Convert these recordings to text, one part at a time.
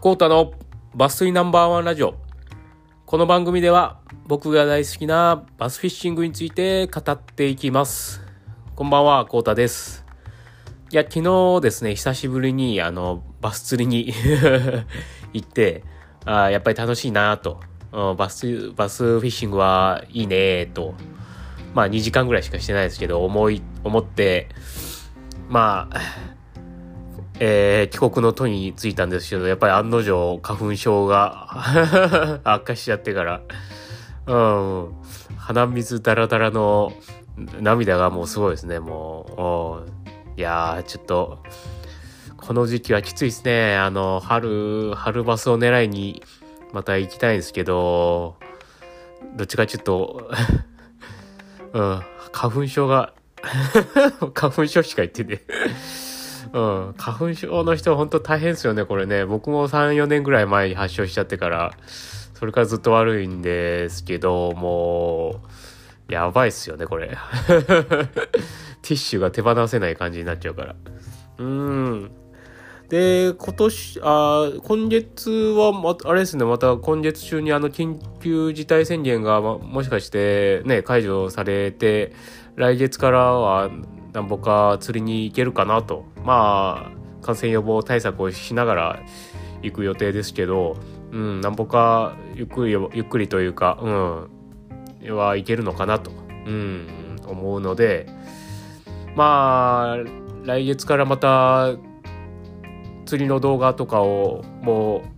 コータのバス釣りナンバーワンラジオ。この番組では僕が大好きなバスフィッシングについて語っていきます。こんばんは、コータです。いや、昨日ですね、久しぶりにあの、バス釣りに 行って、あやっぱり楽しいなと。バス、バスフィッシングはいいねと。まあ2時間ぐらいしかしてないですけど、思い、思って、まあ、えー帰国の途に着いたんですけど、やっぱり案の定花粉症が 悪化しちゃってから、うん、鼻水ダラダラの涙がもうすごいですね、もう。いやー、ちょっと、この時期はきついですね。あの、春、春バスを狙いにまた行きたいんですけど、どっちかちょっと、うん、花粉症が、花粉症しか言ってね。うん、花粉症の人は本当大変ですよね、これね。僕も3、4年ぐらい前に発症しちゃってから、それからずっと悪いんですけど、もう、やばいっすよね、これ。ティッシュが手放せない感じになっちゃうから。うん。で、今年、あ今月は、ま、あれですね、また今月中にあの緊急事態宣言が、まもしかしてね、解除されて、来月からはなんぼか釣りに行けるかなと。まあ、感染予防対策をしながら行く予定ですけど、うん、なんぼかゆっくり、ゆっくりというか、うん、はいけるのかなと、うん、思うので、まあ、来月からまた釣りの動画とかをもう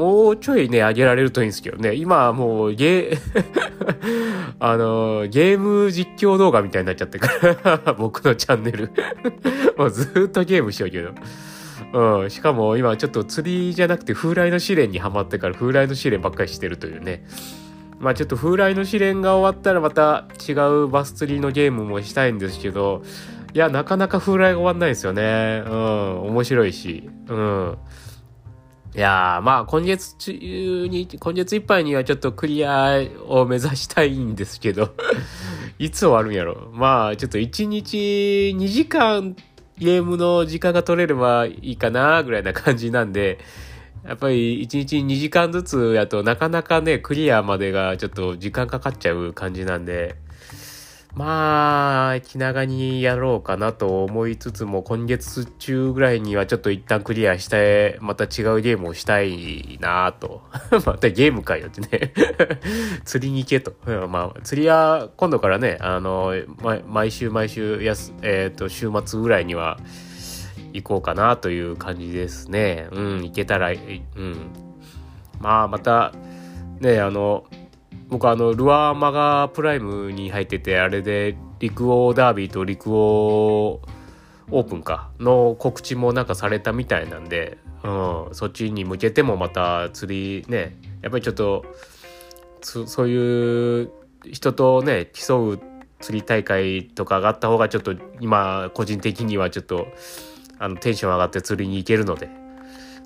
もうちょいね上げられるといいんですけどね今はもうゲー あのゲーム実況動画みたいになっちゃってから 僕のチャンネル もうずっとゲームしようけど。うん、しかも今ちょっと釣りじゃなくて風来の試練にはまってから風来の試練ばっかりしてるというね。まあちょっと風来の試練が終わったらまた違うバス釣りのゲームもしたいんですけど、いや、なかなか風来が終わんないですよね。うん、面白いし。うん。いやー、まあ今月中に、今月いっぱいにはちょっとクリアを目指したいんですけど、いつ終わるんやろ？まあちょっと1日2時間ゲームの時間が取れればいいかなぐらいな感じなんで、やっぱり1日2時間ずつやとなかなかね、クリアまでがちょっと時間かかっちゃう感じなんで、まあ、気長にやろうかなと思いつつも、今月中ぐらいにはちょっと一旦クリアして、また違うゲームをしたいなと。またゲームかよってね。釣りに行けと。まあ、釣りは今度からね、あの、毎週毎週やす、えっ、と、週末ぐらいには行こうかなという感じですね。うん、行けたら、うん。まあ、また、ね、あの、僕あの、ルアーマガプライムに入ってて、あれで、陸王ダービーと陸王オープンか、の告知もなんかされたみたいなんで、うん、そっちに向けてもまた釣りね、やっぱりちょっと、そういう人とね、競う釣り大会とかがあった方がちょっと今、個人的にはちょっと、あの、テンション上がって釣りに行けるので、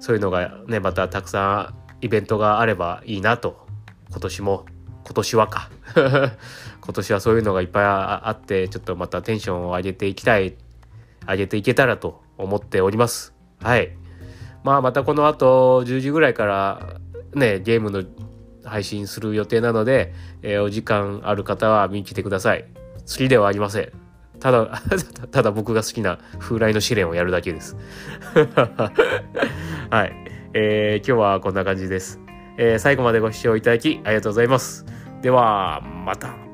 そういうのがね、またたくさんイベントがあればいいなと、今年も、今年はか。今年はそういうのがいっぱいあって、ちょっとまたテンションを上げていきたい、上げていけたらと思っております。はい。まあまたこの後10時ぐらいからね、ゲームの配信する予定なので、えーお時間ある方は見に来てください。釣りではありません。ただ、ただ僕が好きな風来の試練をやるだけです。はい。えー今日はこんな感じです。えー最後までご視聴いただきありがとうございます。では、また。